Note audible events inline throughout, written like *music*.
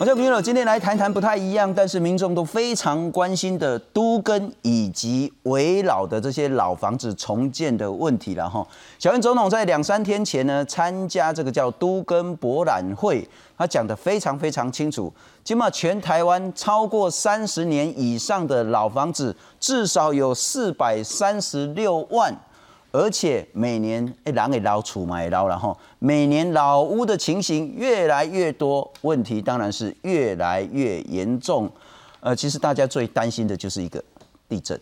我叫朋友，今天来谈谈不太一样，但是民众都非常关心的都更以及围老的这些老房子重建的问题了哈。小英总统在两三天前呢，参加这个叫都更博览会，他讲的非常非常清楚。起码全台湾超过三十年以上的老房子，至少有四百三十六万。而且每年诶，狼也捞出嘛也捞了哈，每年老屋的情形越来越多，问题当然是越来越严重。呃，其实大家最担心的就是一个地震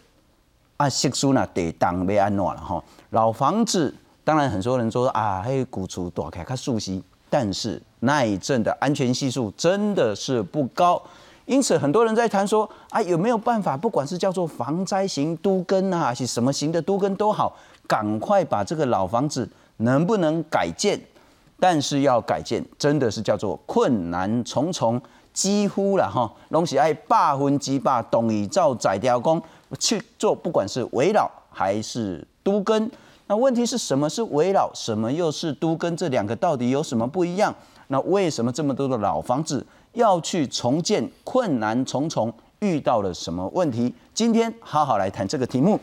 啊，习俗呢得当被安暖了哈。老房子当然很多人说啊，还有古厝躲开它熟悉，但是那一阵的安全系数真的是不高，因此很多人在谈说啊，有没有办法，不管是叫做防灾型都更啊，还是什么型的都更都好。赶快把这个老房子能不能改建？但是要改建，真的是叫做困难重重，几乎了哈，东西爱霸分几霸，董以照宰雕工去做，不管是围老还是都更。那问题是什么是围老，什么又是都更？这两个到底有什么不一样？那为什么这么多的老房子要去重建，困难重重，遇到了什么问题？今天好好来谈这个题目。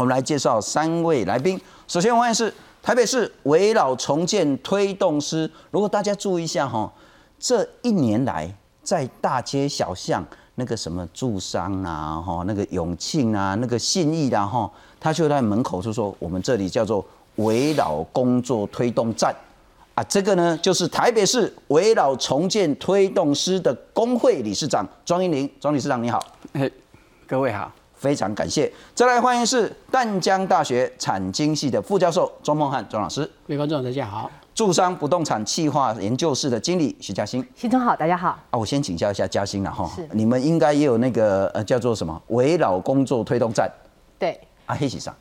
我们来介绍三位来宾。首先，欢迎是台北市围老重建推动师。如果大家注意一下哈，这一年来在大街小巷那个什么住商啊，哈，那个永庆啊，那个信义啊，哈，他就在门口就说：“我们这里叫做围老工作推动站啊。”这个呢，就是台北市围老重建推动师的工会理事长庄英玲。庄理事长你好，嘿，各位好。非常感谢，再来欢迎是淡江大学产经系的副教授庄梦汉庄老师。各位观众大家好。住商不动产企划研究室的经理徐嘉欣。新总好，大家好。啊，我先请教一下嘉欣了哈。是。你们应该也有那个呃叫做什么围绕工作推动站。对。啊，一起上。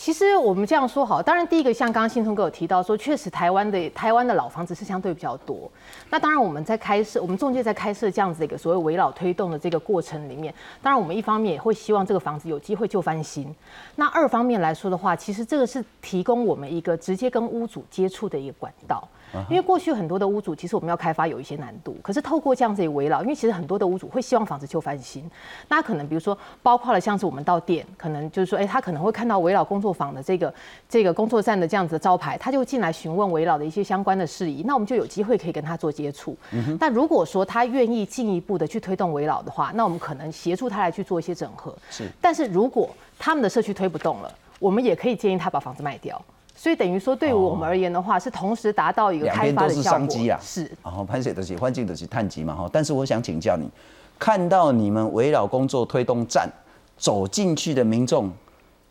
其实我们这样说好，当然第一个像刚刚信聪哥有提到说，确实台湾的台湾的老房子是相对比较多。那当然我们在开设，我们中介在开设这样子一个所谓围老推动的这个过程里面，当然我们一方面也会希望这个房子有机会就翻新。那二方面来说的话，其实这个是提供我们一个直接跟屋主接触的一个管道。因为过去很多的屋主，其实我们要开发有一些难度。可是透过这样子围绕，因为其实很多的屋主会希望房子旧翻新。那可能比如说，包括了像是我们到店，可能就是说，哎，他可能会看到围绕工作坊的这个这个工作站的这样子的招牌，他就进来询问围绕的一些相关的事宜。那我们就有机会可以跟他做接触。那如果说他愿意进一步的去推动围绕的话，那我们可能协助他来去做一些整合。是。但是如果他们的社区推不动了，我们也可以建议他把房子卖掉。所以等于说，对于我们而言的话，是同时达到一个开发的效果。是，然后潘水的是环境的是碳基嘛哈。但是我想请教你，看到你们围绕工作推动站走进去的民众，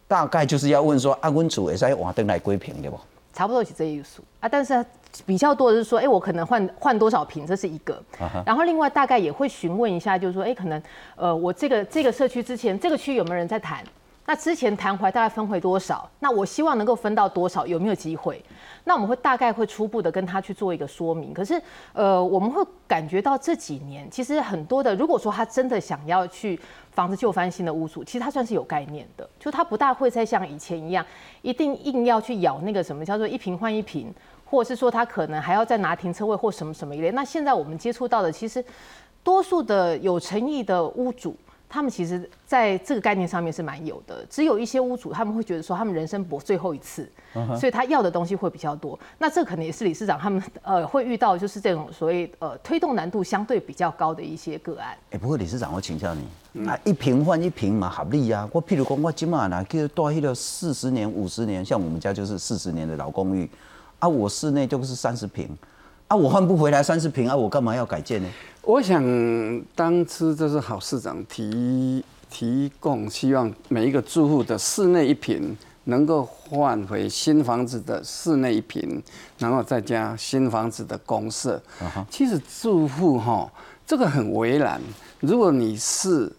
大概就是要问说，阿温楚也在瓦登来归平对不？差不多是这一数啊。但是比较多的是说，哎，我可能换换多少瓶，这是一个。然后另外大概也会询问一下，就是说，哎，可能呃，我这个这个社区之前这个区有没有人在谈？那之前谈回大概分回多少？那我希望能够分到多少？有没有机会？那我们会大概会初步的跟他去做一个说明。可是，呃，我们会感觉到这几年其实很多的，如果说他真的想要去房子旧翻新的屋主，其实他算是有概念的，就他不大会再像以前一样，一定硬要去咬那个什么叫做一平换一平，或者是说他可能还要再拿停车位或什么什么一类。那现在我们接触到的，其实多数的有诚意的屋主。他们其实在这个概念上面是蛮有的，只有一些屋主他们会觉得说他们人生搏最后一次，所以他要的东西会比较多。那这可能也是理事长他们呃会遇到就是这种所谓呃推动难度相对比较高的一些个案。哎，不过理事长我请教你，啊一平换一平嘛合理啊。我譬如讲我今嘛呢，给多一了四十年五十年，像我们家就是四十年的老公寓，啊我室内就是三十平，啊我换不回来三十平啊，我干嘛要改建呢？我想当初就是郝市长提提供，希望每一个住户的室内一平能够换回新房子的室内一平，然后再加新房子的公设。其实住户哈，这个很为难。如果你是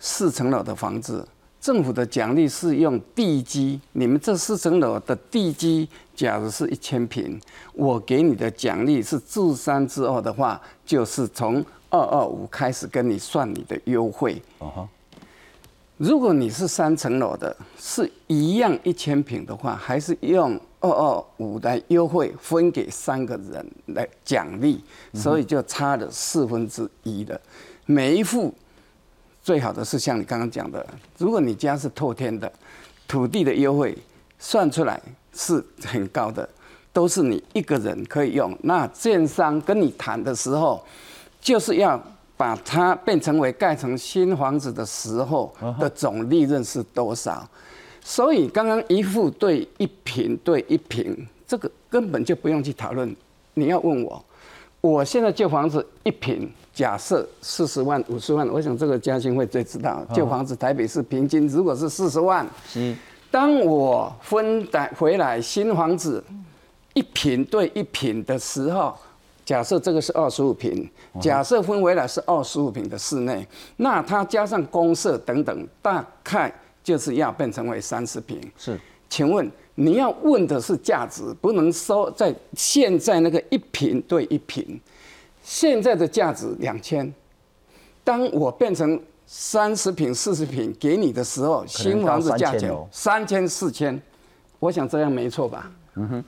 四层楼的房子。政府的奖励是用地基，你们这四层楼的地基，假如是一千平，我给你的奖励是自三之二的话，就是从二二五开始跟你算你的优惠。哦如果你是三层楼的，是一样一千平的话，还是用二二五来优惠分给三个人来奖励，所以就差了四分之一的。每一户最好的是像你刚刚讲的，如果你家是透天的，土地的优惠算出来是很高的，都是你一个人可以用。那建商跟你谈的时候，就是要把它变成为盖成新房子的时候的总利润是多少。所以刚刚一户对一平对一平，这个根本就不用去讨论。你要问我，我现在旧房子一平。假设四十万、五十万，我想这个嘉兴会最知道。旧房子台北市平均如果是四十万，当我分带回来新房子一平对一平的时候，假设这个是二十五平，假设分回来是二十五平的室内，那它加上公社等等，大概就是要变成为三十平。是，请问你要问的是价值，不能说在现在那个一平对一平。现在的价值两千，当我变成三十平、四十平给你的时候，新房子价钱三千、四千，我想这样没错吧？嗯哼。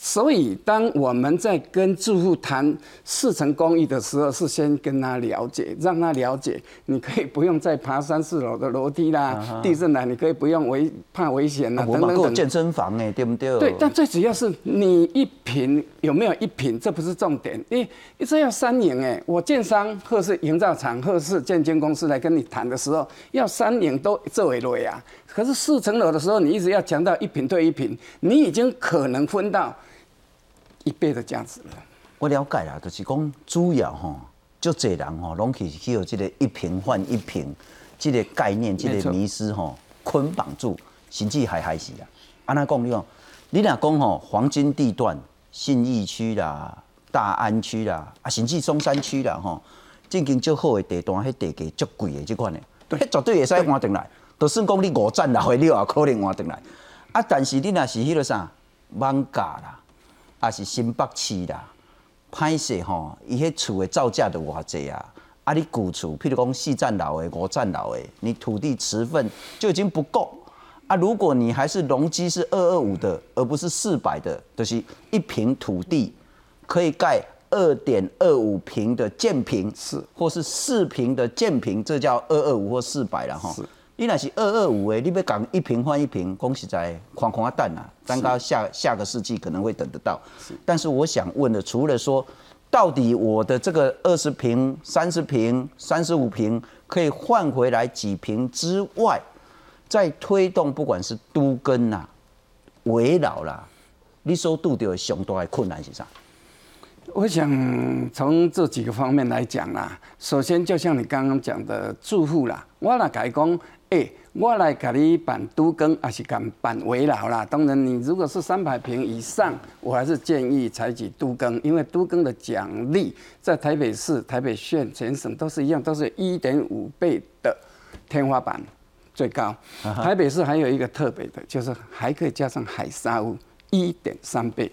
所以，当我们在跟住户谈四层公寓的时候，是先跟他了解，让他了解，你可以不用再爬三四楼的楼梯啦，地震啦你可以不用危怕危险啦，等等等。健身房哎，对不对？对，但最主要是你一平有没有一平，这不是重点。你这要三年哎，我建商或是营造厂或是建监公司来跟你谈的时候，要三年都作为累啊。可是四层楼的时候，你一直要强调一平对一平，你已经可能分到。一倍的价值了。我了解啦，就是讲主要吼，就这人吼，拢去去有这个一平换一平，这个概念，这个迷失吼，捆绑住，甚至还害死啊。安那讲你讲，你若讲吼，黄金地段，信义区啦、大安区啦，啊，甚至中山区啦吼，正经较好的地段，迄地价足贵的这款的，迄绝对会使换转来。就算讲你五层楼的，你也可能换转来。啊，但是你若是迄个啥，网价啦。啊是新北市啦，歹势吼，伊迄厝的造价都偌济啊！啊，你旧厝，譬如讲四层楼的、五层楼的，你土地持份就已经不够啊！如果你还是容积是二二五的，而不是四百的，就是一平土地可以盖二点二五平的建平，是，或是四平的建平，这叫二二五或四百了哈。你那是二二五诶，你要讲一瓶换一瓶，恭喜在框框啊蛋啊，蛋糕下下个世纪可能会等得到。但是我想问的，除了说，到底我的这个二十瓶、三十瓶、三十五瓶可以换回来几瓶之外，在推动不管是都根呐、围绕啦，你所遇到的上大的困难是啥？我想从这几个方面来讲啦，首先就像你刚刚讲的住户啦，我来改讲。哎，我来给你办都更，还是敢办围绕啦？当然，你如果是三百平以上，我还是建议采取都更，因为都更的奖励在台北市、台北县、全省都是一样，都是一点五倍的天花板最高。台北市还有一个特别的，就是还可以加上海沙屋，一点三倍，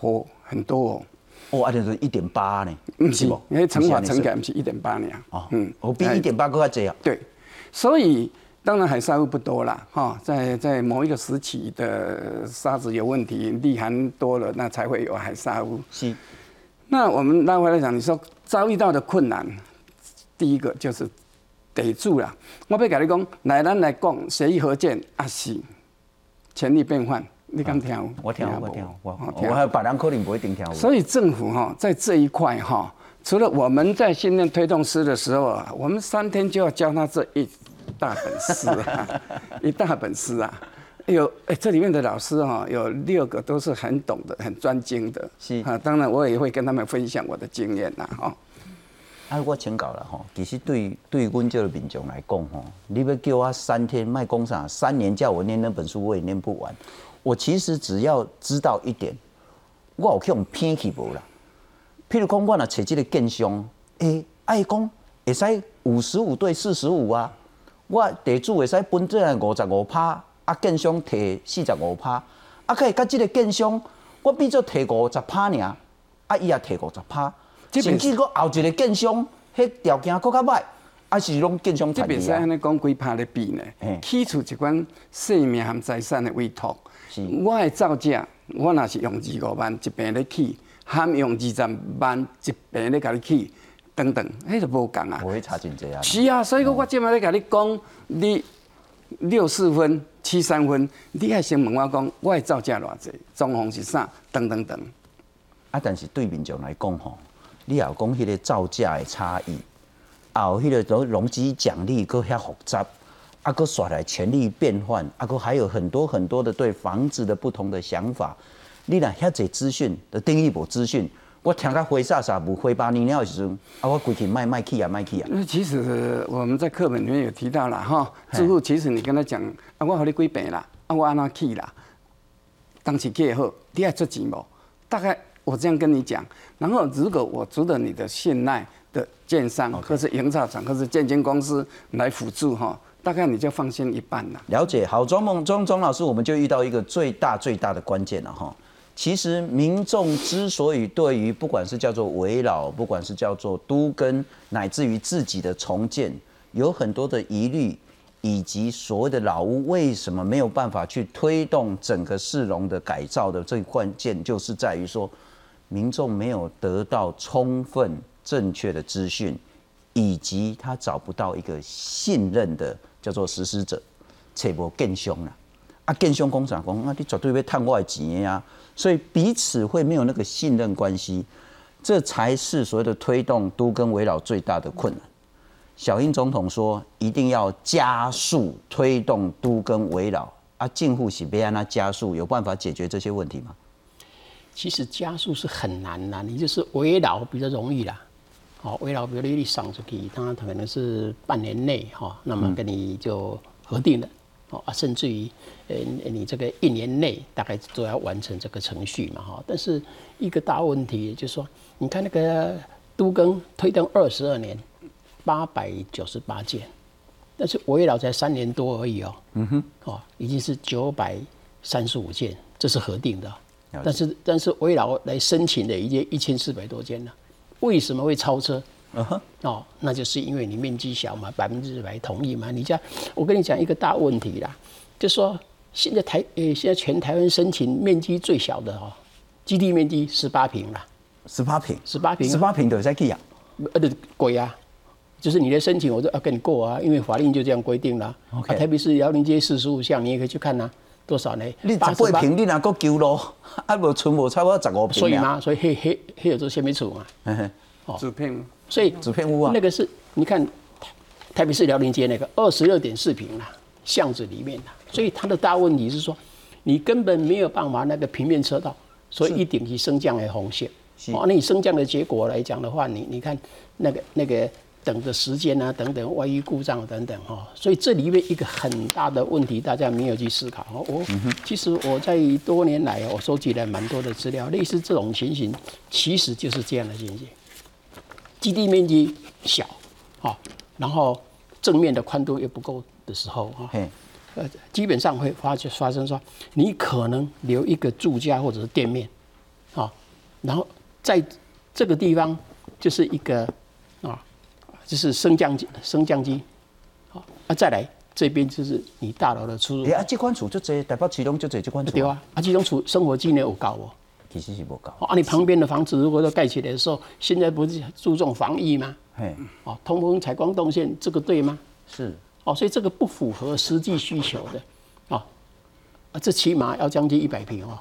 哦，很多哦。哦，而且是一点八呢，不是不？因为乘法乘起来不是一点八呢。哦，嗯，我比一点八更加这样。对。所以，当然海沙物不多了，哈，在在某一个时期的沙子有问题，粒含多了，那才会有海沙物。是。那我们拉回来讲，你说遭遇到的困难，第一个就是得住了。我被跟你讲，来咱来讲协议合建啊是权力变换，你敢听？我听，我听，我我还别人可能不一定听。所以政府哈在这一块哈，除了我们在训练推动师的时候啊，我们三天就要教他这一。大本事啊，*laughs* 一大本事啊！有哎，这里面的老师哈，有六个都是很懂的、很专精的。是啊，当然我也会跟他们分享我的经验呐，哈。啊，我请教了哈，其实对对阮这个民众来讲哈，你要叫我三天卖工厂，三年叫我念那本书，我也念不完。我其实只要知道一点，我有去用偏去无啦。譬如讲，我若找即个建商，哎，爱讲会使五十五对四十五啊。我地主会使分这五十五趴，啊建商摕四十五趴，啊可以甲即个建商，我变做摕五十趴尔，啊伊也摕五十趴，甚至个后一个建商，迄条件搁较歹，啊是拢建商产这袂使。安尼讲几拍咧比呢嘿。起厝一款生命和财产的委托是，我的造价，我若是用二五万一平咧起，含用二十万一平咧甲你起，等等，迄就无共啊不。会差真济啊。是啊，所以我即摆咧甲你讲，你六四分、七三分，你还先问我讲，我的造价偌济，装潢是啥，等等等。啊，但是对民众来讲吼，你也有讲迄个造价的差异，啊有迄个容容积奖励搁遐复杂，啊，搁耍来权力变换，啊，搁还有很多很多的对房子的不同的想法。你若遐侪资讯的定义无资讯，我听甲灰煞煞无灰八年了的时阵，啊，我规去卖卖去啊卖去啊，因为其实我们在课本里面有提到了哈，住户其实你跟他讲啊，我和你几平啦，啊我安怎去啦，当时去好，你爱出钱无？大概我这样跟你讲，然后如果我值得你的信赖的建商或是营造厂或是建经公司来辅助哈，大概你就放心一半了。了解好，庄梦庄庄老师，我们就遇到一个最大最大的关键了哈。其实民众之所以对于不管是叫做围绕，不管是叫做都更，乃至于自己的重建，有很多的疑虑，以及所谓的老屋为什么没有办法去推动整个市容的改造的最关键，就是在于说，民众没有得到充分正确的资讯，以及他找不到一个信任的叫做实施者，找无更凶啦。啊，更凶工厂讲，啊，你绝对要探我的钱呀，所以彼此会没有那个信任关系，这才是所谓的推动都跟围绕最大的困难。小英总统说，一定要加速推动都跟围绕啊，近户是别让它加速，有办法解决这些问题吗？其实加速是很难的，你就是围绕比较容易啦。好，围绕比如你上出去，它可能是半年内哈，那么跟你就核定了。哦啊，甚至于，呃，你这个一年内大概都要完成这个程序嘛哈。但是一个大问题就是说，你看那个都更推动二十二年，八百九十八件，但是围绕才三年多而已哦。嗯哼。哦，已经是九百三十五件，这是核定的。但是但是围绕来申请的已经一千四百多件了，为什么会超车？嗯哼，哦，那就是因为你面积小嘛，百分之百同意嘛。你这样，我跟你讲一个大问题啦，就说现在台呃现在全台湾申请面积最小的哦，基地面积十八平啦，十八平，十八平十八平的在去啊，呃对贵啊，就是你的申请我都要跟你过啊，因为法令就这样规定了。OK 啊，特别是辽宁街四十五项，你也可以去看呐、多少呢？你十88八平，你若搁求路，*laughs* 啊无存无超过十五平啊。所以嘛，所以黑黑黑有这些没处嘛。嘿嘿，纸片所以纸片屋啊那个是你看台台北市辽宁街那个二十六点四平啦，巷子里面啦，所以它的大问题是说，你根本没有办法那个平面车道，所以一定是升降的红线。哦，那你升降的结果来讲的话，你你看那个那个等的时间啊，等等，万一故障等等哈，所以这里面一个很大的问题，大家没有去思考。哦我其实我在多年来，我收集了蛮多的资料，类似这种情形，其实就是这样的情形。基地面积小，好，然后正面的宽度又不够的时候，啊，呃，基本上会发发生说，你可能留一个住家或者是店面，啊，然后在这个地方就是一个啊，就是升降机，升降机，好，啊，再来这边就是你大楼的出入哎，啊，这款厝就这台北市中就这这款厝，对啊，啊，这种处生活机能有高哦。其实是无够。哦，啊，你旁边的房子如果都盖起来的时候，现在不是注重防疫吗？嘿，哦，通风、采光、动线，这个对吗？是，哦，所以这个不符合实际需求的，哦，啊，这起码要将近一百平哦，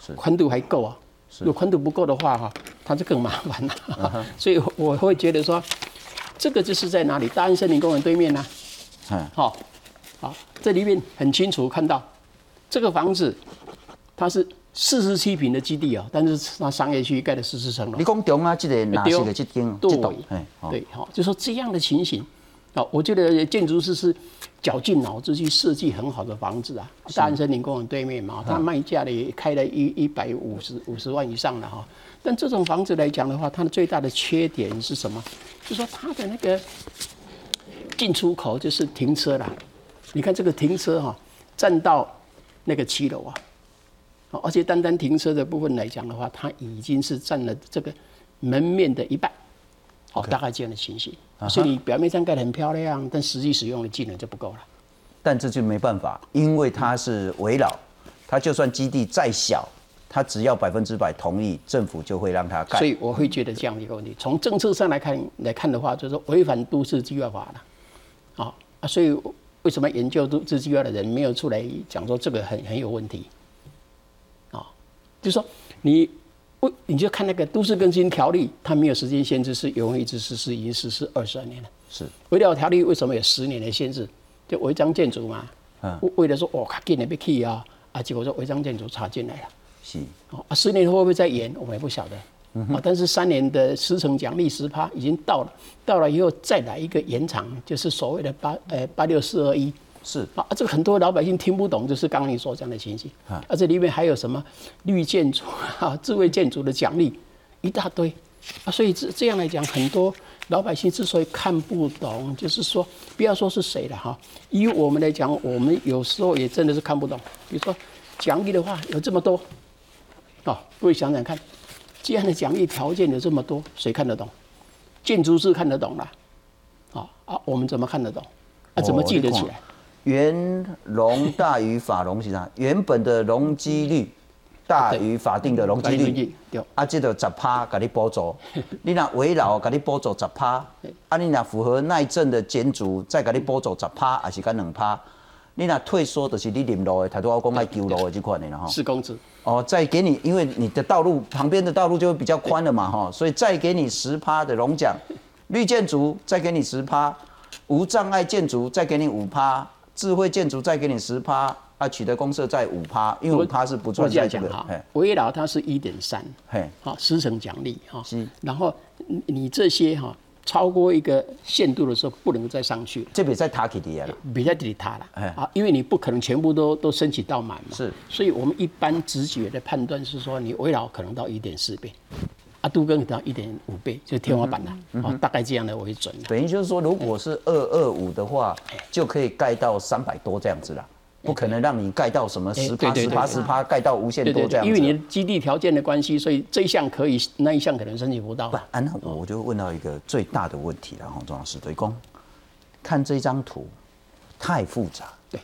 是宽度还够啊。如果宽度不够的话，哈，它就更麻烦了。嗯 *laughs* 所以我会觉得说，这个就是在哪里？大安森林公园对面呢、嗯，好、好，这里面很清楚看到，这个房子它是四十七平的基地哦，但是它商业区盖了十四层楼你。讲中啊，这个哪是个这间对这栋，嘿，哦对，好，就说这样的情形，好，我觉得建筑师是绞尽脑汁去设计很好的房子啊。大安森林公园对面嘛，它卖价呢也开了一一百五十五十万以上了哈。但这种房子来讲的话，它的最大的缺点是什么？就说它的那个进出口就是停车啦。你看这个停车哈、占到那个七楼啊，哦而且单单停车的部分来讲的话，它已经是占了这个门面的一半。哦，大概这样的情形。所以你表面上盖得很漂亮，但实际使用的技能就不够了。但这就没办法，因为它是围绕，它就算基地再小，它只要百分之百同意，政府就会让它盖。所以我会觉得这样的一个问题，从政策上来看来看的话，就是违反都市计划法了。啊啊，所以为什么研究都市计划的人没有出来讲说这个很很有问题？啊，就是说你不你就看那个都市更新条例，它没有时间限制，是永远一直实施，已经实施二十二年了。是围绕条例为什么有十年的限制？就违章建筑嘛，嗯为为了说哦，卡紧的被 key 啊，啊，结果说违章建筑插进来了。是，哦啊，十年后会不会再延，我们也不晓得。啊，但是三年的十成奖励十趴已经到了，到了以后再来一个延长，就是所谓的八呃八六四二一是啊，这个很多老百姓听不懂，就是刚刚你所讲的情形啊，这里面还有什么绿建筑啊、智慧建筑的奖励一大堆啊，所以这这样来讲，很多老百姓之所以看不懂，就是说不要说是谁了哈，以我们来讲，我们有时候也真的是看不懂，比如说奖励的话有这么多。啊，各位想想看，这样的奖励条件有这么多，谁看得懂？建筑师看得懂啦，啊啊，我们怎么看得懂？啊，怎么记得起来？原容大于法容是啥？*laughs* 原本的容积率大于法定的容积率。对，啊，这个十趴给你补助，*laughs* 你若围绕给你补助十趴，啊，你若符合耐震的建筑，再给你补助十趴，还是干两趴？你若退缩，就是你临路的，太多我讲爱救路的这款的了哈。是公尺。哦，再给你，因为你的道路旁边的道路就会比较宽了嘛哈，所以再给你十趴的容奖，绿建筑再给你十趴，无障碍建筑再给你五趴，智慧建筑再给你十趴，啊，取得公社再五趴，因为五趴是不我算在这个，这样讲哈，围绕它是一点三，嘿，好，十成奖励哈是，然后你你这些哈超过一个限度的时候，不能再上去了。这边再塔起的了，比较抵它了哎啊，因为你不可能全部都都申请到满嘛，是，所以我们一般直觉的判断是说，你围绕可能到一点四倍，啊，都更到一点五倍，就是天花板了，哦，大概这样的为准了。等于就是说，如果是二二五的话，就可以盖到三百多这样子啦，不可能让你盖到什么十趴、十趴、十趴，盖到无限多这样子。因为你的基地条件的关系，所以这一项可以，那一项可能申请不到不。啊，那我就问到一个最大的问题了，哈，钟老师，对公，看这张图太复杂，对，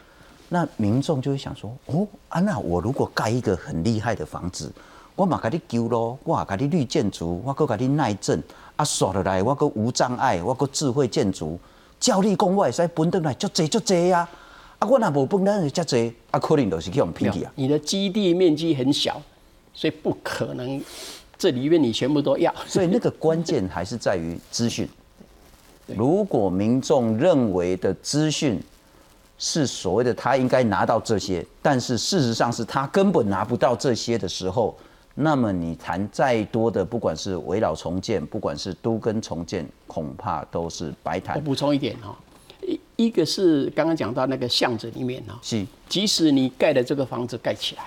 那民众就会想说，哦，啊，那我如果盖一个很厉害的房子，我嘛甲你救咯，我也甲你绿建筑，我搁甲你耐震，啊，刷落来我搁无障碍，我搁智慧建筑，照你讲，我会使分得来足济足济啊，啊，我若无分得来遮济，啊，可能就是去用骗去啊。你的基地面积很小，所以不可能这里面你全部都要。所以那个关键还是在于资讯。*laughs* 如果民众认为的资讯是所谓的他应该拿到这些，但是事实上是他根本拿不到这些的时候，那么你谈再多的，不管是围绕重建，不管是都跟重建，恐怕都是白谈我。补充一点哈，一一个是刚刚讲到那个巷子里面哈，是即使你盖的这个房子盖起来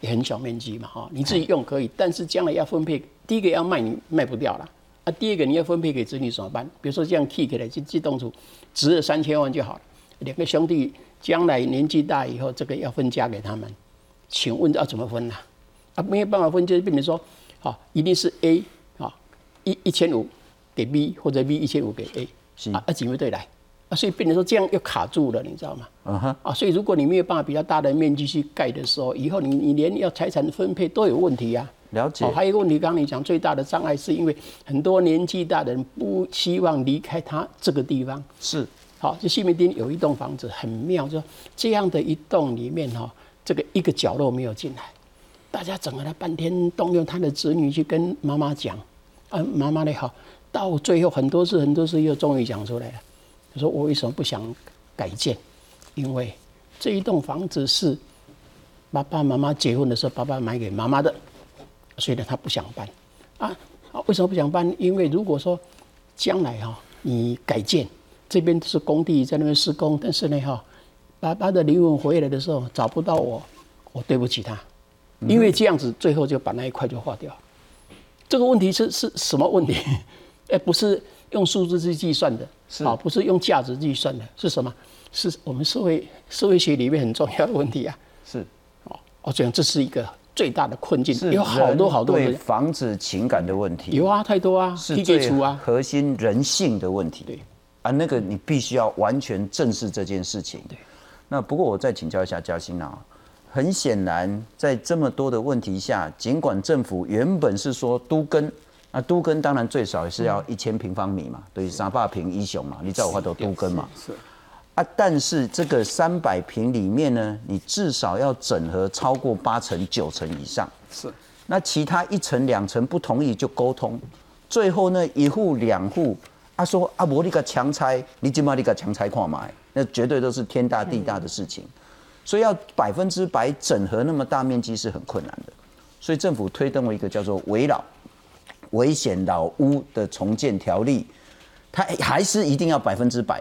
也很小面积嘛哈，你自己用可以，但是将来要分配，第一个要卖你卖不掉了啊，第二个你要分配给子女怎么办？比如说这样 K 起来就自动出，值了三千万就好了，两个兄弟将来年纪大以后，这个要分家给他们，请问要怎么分呢、啊？没有办法分，就是变成说，好，一定是 A 啊，一一千五给 B 或者 B 一千五给 A，是啊，啊几位对来啊，所以变成说这样又卡住了，你知道吗？嗯哼，啊，所以如果你没有办法比较大的面积去盖的时候，以后你你连要财产分配都有问题啊、了解哦，。还有一个问题，刚刚你讲最大的障碍是因为很多年纪大的人不希望离开他这个地方。是好，就西门町有一栋房子很妙，就这样的一栋里面哈，这个一个角落没有进来，大家整了半天，动用他的子女去跟妈妈讲，啊，妈妈呢好，到最后很多事很多事又终于讲出来了，他说我为什么不想改建？因为这一栋房子是爸爸妈妈结婚的时候爸爸买给妈妈的，所以呢他不想搬啊啊，为什么不想搬？因为如果说将来哈、你改建。这边是工地，在那边施工，但是呢，哈，爸爸的灵魂回来的时候找不到我，我对不起他，因为这样子最后就把那一块就化掉。这个问题是是什么问题？哎，不是用数字去计算的，是啊，不是用价值计算的，是什么？是我们社会社会学里面很重要的问题啊。是，哦哦，这样这是一个最大的困境，是有好多好多的，房子情感的问题，有啊，太多啊，是啊，核心人性的问题。对啊，那个你必须要完全正视这件事情。对。那不过我再请教一下嘉欣啊，很显然在这么多的问题下，尽管政府原本是说都跟，那都跟当然最少也是要一千平方米嘛，对，三百平一雄嘛，你知道我话都都根嘛。是啊，但是这个三百平里面呢，你至少要整合超过八成、九成以上。是那其他一层两层不同意就沟通，最后呢一户两户，啊说啊我你个强拆，你今嘛你个强拆看买，那绝对都是天大地大的事情，所以要百分之百整合那么大面积是很困难的，所以政府推动了一个叫做围老危险老屋的重建条例，它还是一定要百分之百，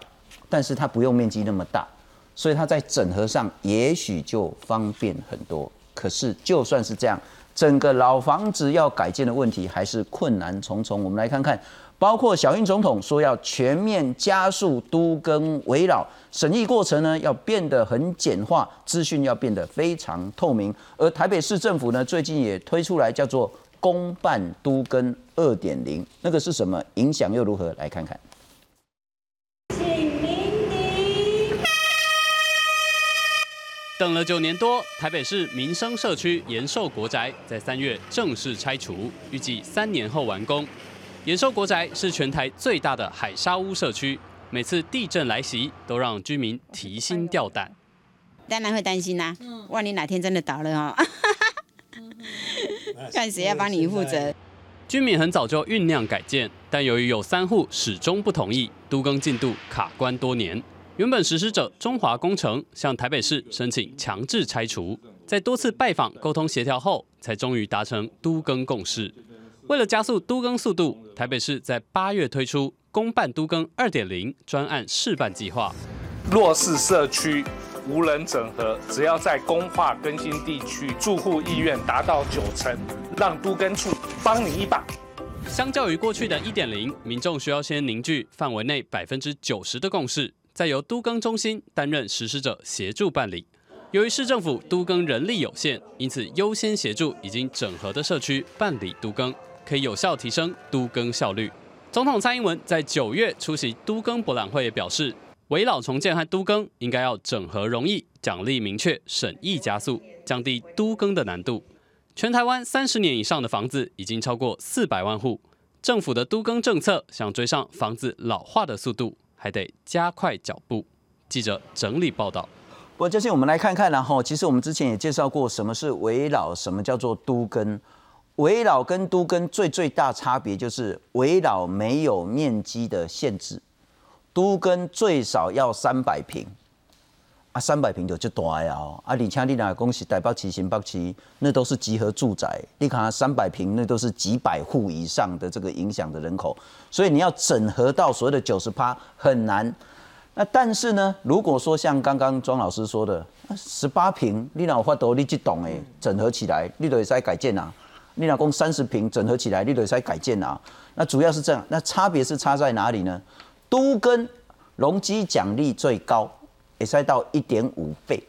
但是它不用面积那么大，所以它在整合上也许就方便很多。可是就算是这样，整个老房子要改建的问题还是困难重重。我们来看看，包括小英总统说要全面加速都更围绕审议过程呢，要变得很简化，资讯要变得非常透明。而台北市政府呢，最近也推出来叫做公办都更二点零，那个是什么？影响又如何？来看看。等了九年多，台北市民生社区延寿国宅在三月正式拆除，预计三年后完工。延寿国宅是全台最大的海沙屋社区，每次地震来袭都让居民提心吊胆。当然会担心啦、万一哪天真的倒了哦，*laughs* 看谁要帮你负责。居民很早就酝酿改建，但由于有三户始终不同意，都更进度卡关多年。原本实施者中华工程向台北市申请强制拆除，在多次拜访沟通协调后，才终于达成都更共识。为了加速都更速度，台北市在八月推出公办都更二点零专案示范计划，弱势社区无人整合，只要在工化更新地区住户意愿达到九成，让都更处帮你一把。相较于过去的一点零，民众需要先凝聚范围内百分之九十的共识，再由都更中心担任实施者协助办理。由于市政府都更人力有限，因此优先协助已经整合的社区办理都更，可以有效提升都更效率。总统蔡英文在九月出席都更博览会也表示，围老重建和都更应该要整合容易、奖励明确、审议加速，降低都更的难度。全台湾三十年以上的房子已经超过四百万户，政府的都更政策想追上房子老化的速度，还得加快脚步。记者整理报道。不过，就是我们来看看，然后其实我们之前也介绍过什么是围绕，什么叫做都跟。围绕跟都跟最最大差别就是围绕没有面积的限制，都跟最少要三百平。啊，三百平就就大呀！啊，而且你若讲是台北市、新北市，那都是集合住宅。你看三百平，那都是几百户以上的这个影响的人口，所以你要整合到所谓的九十趴很难。那但是呢，如果说像刚刚庄老师说的，十八平，你若有法度你去懂诶，整合起来，你就会使改建啊。你若讲三十平整合起来，你就会使改建啊。那主要是这样，那差别是差在哪里呢？都跟容积奖励最高。也塞到一点五倍，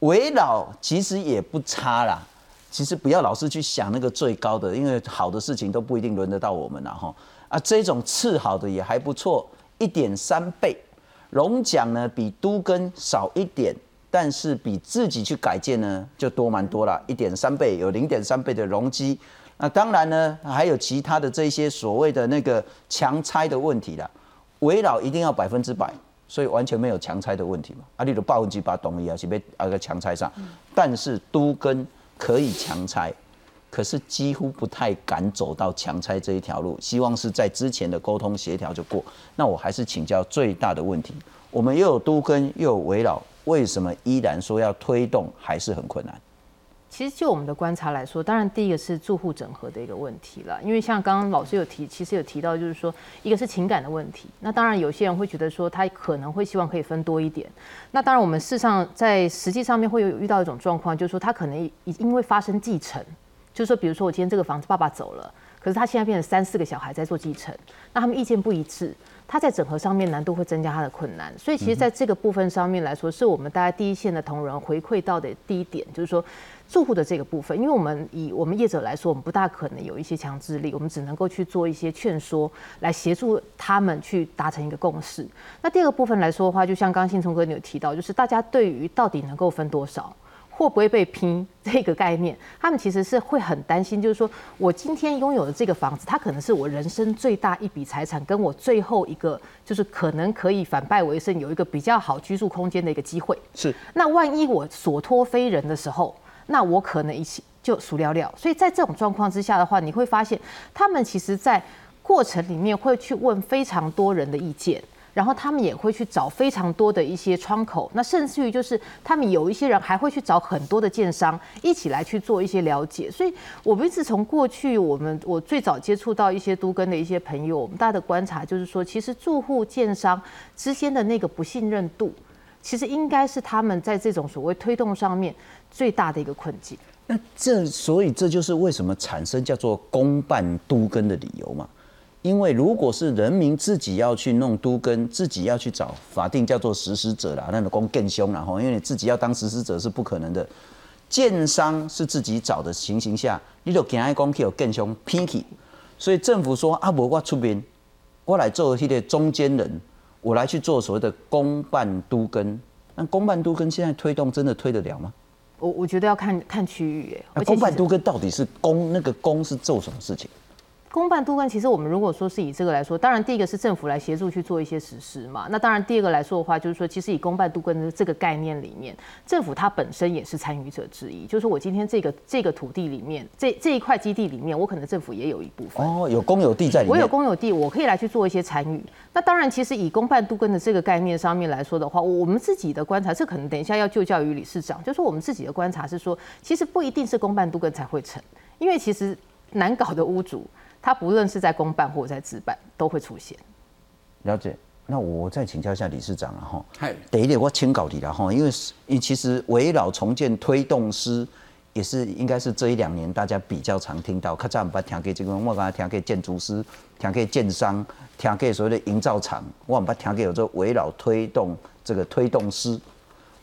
围绕其实也不差啦。其实不要老是去想那个最高的，因为好的事情都不一定轮得到我们了哈。啊，这种次好的也还不错，一点三倍。荣奖呢比都更少一点，但是比自己去改建呢就多蛮多了，一点三倍有零点三倍的容积。那当然呢，还有其他的这些所谓的那个强拆的问题啦。围绕一定要百分之百。所以完全没有强拆的问题嘛，啊，你的百分之百同意啊，是被啊个强拆上，但是都跟可以强拆，可是几乎不太敢走到强拆这一条路，希望是在之前的沟通协调就过。那我还是请教最大的问题，我们又有都跟又有围绕，为什么依然说要推动还是很困难？其实就我们的观察来说，当然第一个是住户整合的一个问题了，因为像刚刚老师有提，其实有提到就是说，一个是情感的问题。那当然有些人会觉得说，他可能会希望可以分多一点。那当然我们事实上在实际上面会有遇到一种状况，就是说他可能因为发生继承，就是说比如说我今天这个房子爸爸走了。可是他现在变成三四个小孩在做继承，那他们意见不一致，他在整合上面难度会增加他的困难。所以其实在这个部分上面来说，是我们大家第一线的同仁回馈到的第一点，就是说。住户的这个部分，因为我们以我们业者来说，我们不大可能有一些强制力，我们只能够去做一些劝说，来协助他们去达成一个共识。那第二个部分来说的话，就像刚刚信聪哥你有提到，就是大家对于到底能够分多少，会不会被拼这个概念，他们其实是会很担心，就是说我今天拥有的这个房子，它可能是我人生最大一笔财产，跟我最后一个就是可能可以反败为胜，有一个比较好居住空间的一个机会。是。那万一我所托非人的时候，那我可能一起就熟了了，所以在这种状况之下的话，你会发现他们其实，在过程里面会去问非常多人的意见，然后他们也会去找非常多的一些窗口，那甚至于就是他们有一些人还会去找很多的建商一起来去做一些了解。所以我们一直从过去我们我最早接触到一些都根的一些朋友，我们大家的观察就是说，其实住户建商之间的那个不信任度。其实应该是他们在这种所谓推动上面最大的一个困境。那这所以这就是为什么产生叫做公办都根的理由嘛？因为如果是人民自己要去弄都根，自己要去找法定叫做实施者啦，那个公更凶然后因为你自己要当实施者是不可能的。建商是自己找的情形下，你就惊爱公去有更凶偏起，所以政府说啊，我我出边，我来做一个中间人。我来去做所谓的公办都根，那公办都根现在推动真的推得了吗？我我觉得要看看区域哎，公办都跟到底是公那个公是做什么事情？公办都跟其实我们如果说是以这个来说，当然第一个是政府来协助去做一些实施嘛。那当然第二个来说的话，就是说其实以公办都跟的这个概念里面，政府它本身也是参与者之一。就是我今天这个这个土地里面，这这一块基地里面，我可能政府也有一部分哦，有公有地在里面。我有公有地，我可以来去做一些参与。那当然，其实以公办都跟的这个概念上面来说的话，我们自己的观察，这可能等一下要就教于理事长，就是我们自己的观察是说，其实不一定是公办都跟才会成，因为其实难搞的屋主。它不论是在公办或者在自办，都会出现。了解，那我再请教一下理事长了哈。嗨，第一点我请搞你了哈，因为因其实围绕重建推动师也是应该是这一两年大家比较常听到。看这样把听给这个，我刚才听给建筑师，听给建商，听给所谓的营造厂，我把听给有这围绕推动这个推动师，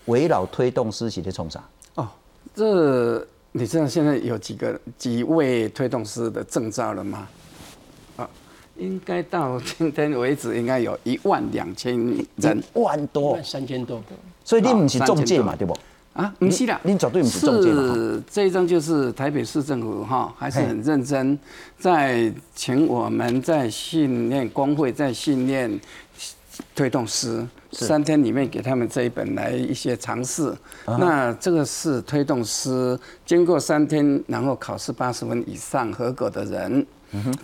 围绕推动师是在冲啥？哦，这。你知道现在有几个几位推动师的证照了吗？啊，应该到今天为止，应该有一万两千人，一万多，三千多。所以你不是中介嘛，对不？啊，不是啦，你绝对不是中介是这一张就是台北市政府哈，还是很认真，在请我们在训练工会，在训练推动师。三天里面给他们这一本来一些尝试，那这个是推动师经过三天，然后考试八十分以上合格的人，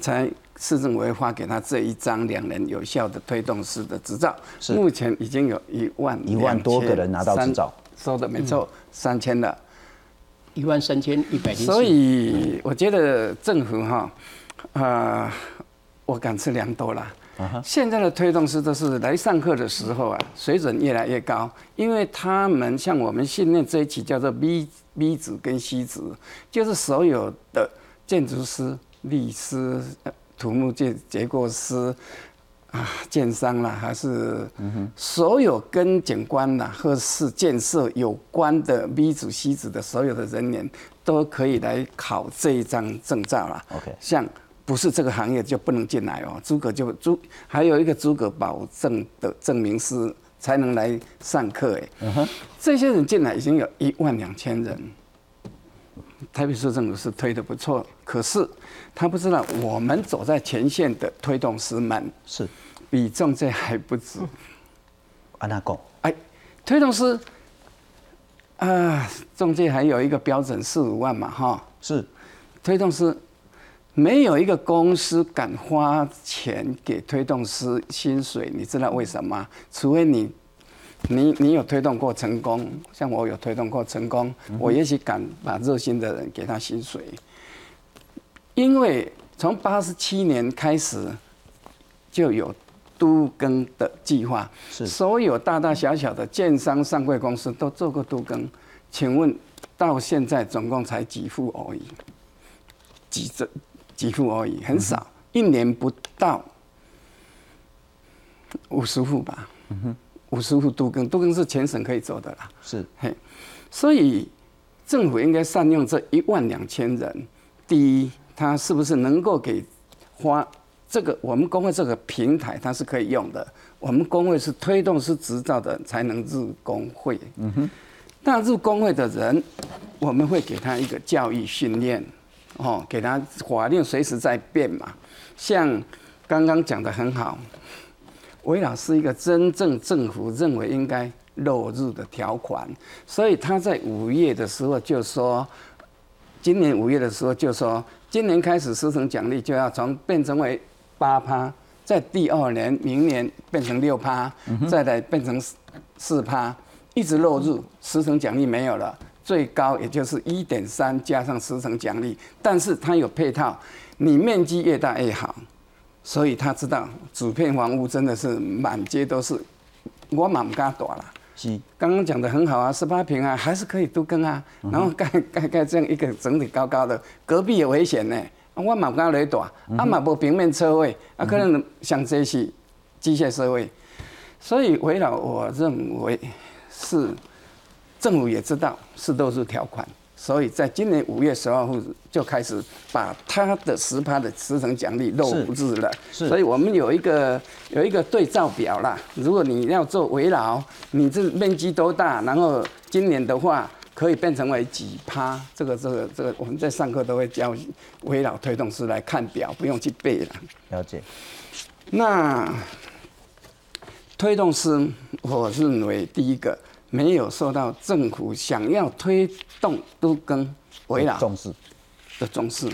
才市政委发给他这一张两人有效的推动师的执照。目前已经有一万一万多个人拿到执照，说的没错，三千了，一万三千一百零所以我觉得政府哈，啊，我敢吃良多了。现在的推动师都是来上课的时候啊，水准越来越高，因为他们像我们训练这一期叫做 B B 子跟 C 子，就是所有的建筑师、律师、土木建结构师啊、建商啦，还是所有跟景观啦或是建设有关的 B 组、C 组的所有的人员，都可以来考这一张证照啦。OK，像。不是这个行业就不能进来哦，诸葛就资还有一个诸葛保证的证明师才能来上课哎。这些人进来已经有一万两千人，台北市政府是推的不错，可是他不知道我们走在前线的推动师们是比中介还不止。安那讲？哎，推动师啊，中介还有一个标准四五万嘛哈？是推动师。没有一个公司敢花钱给推动师薪水，你知道为什么？除非你，你你有推动过成功，像我有推动过成功，我也许敢把热心的人给他薪水。因为从八十七年开始就有都更的计划，是所有大大小小的建商上柜公司都做过都更，请问到现在总共才几户而已，几这。几户而已，很少，一年不到五十户吧。嗯哼五十户都更，都更是全省可以做的啦。是，嘿，所以政府应该善用这一万两千人。第一，他是不是能够给花这个我们工会这个平台，它是可以用的。我们工会是推动是执照的才能入工会。嗯哼。那入工会的人，我们会给他一个教育训练，哦，给他法令随时在变嘛。像刚刚讲的很好，维老是一个真正政府认为应该落入的条款，所以他在五月的时候就说，今年五月的时候就说，今年开始师生奖励就要从变成为八趴，在第二年明年变成六趴，再来变成四趴。一直落入十成奖励没有了，最高也就是一点三加上十成奖励，但是它有配套，你面积越大越好，所以他知道主片房屋真的是满街都是，我满不敢躲了。是，刚刚讲的很好啊，十八平啊，还是可以都更啊，然后盖盖盖这样一个整体高高的，隔壁有危险呢，我满不敢来躲，啊嘛无平面车位，啊可能像这些机械车位，所以围绕我认为。是政府也知道是都是条款，所以在今年五月十二号就开始把他的十趴的十成奖励落入了。是，所以我们有一个有一个对照表啦。如果你要做围绕，你这面积多大？然后今年的话可以变成为几趴？这个这个这个我们在上课都会教围绕推动师来看表，不用去背了。了解。那推动师，我认为第一个。没有受到政府想要推动都跟围绕重视的重视，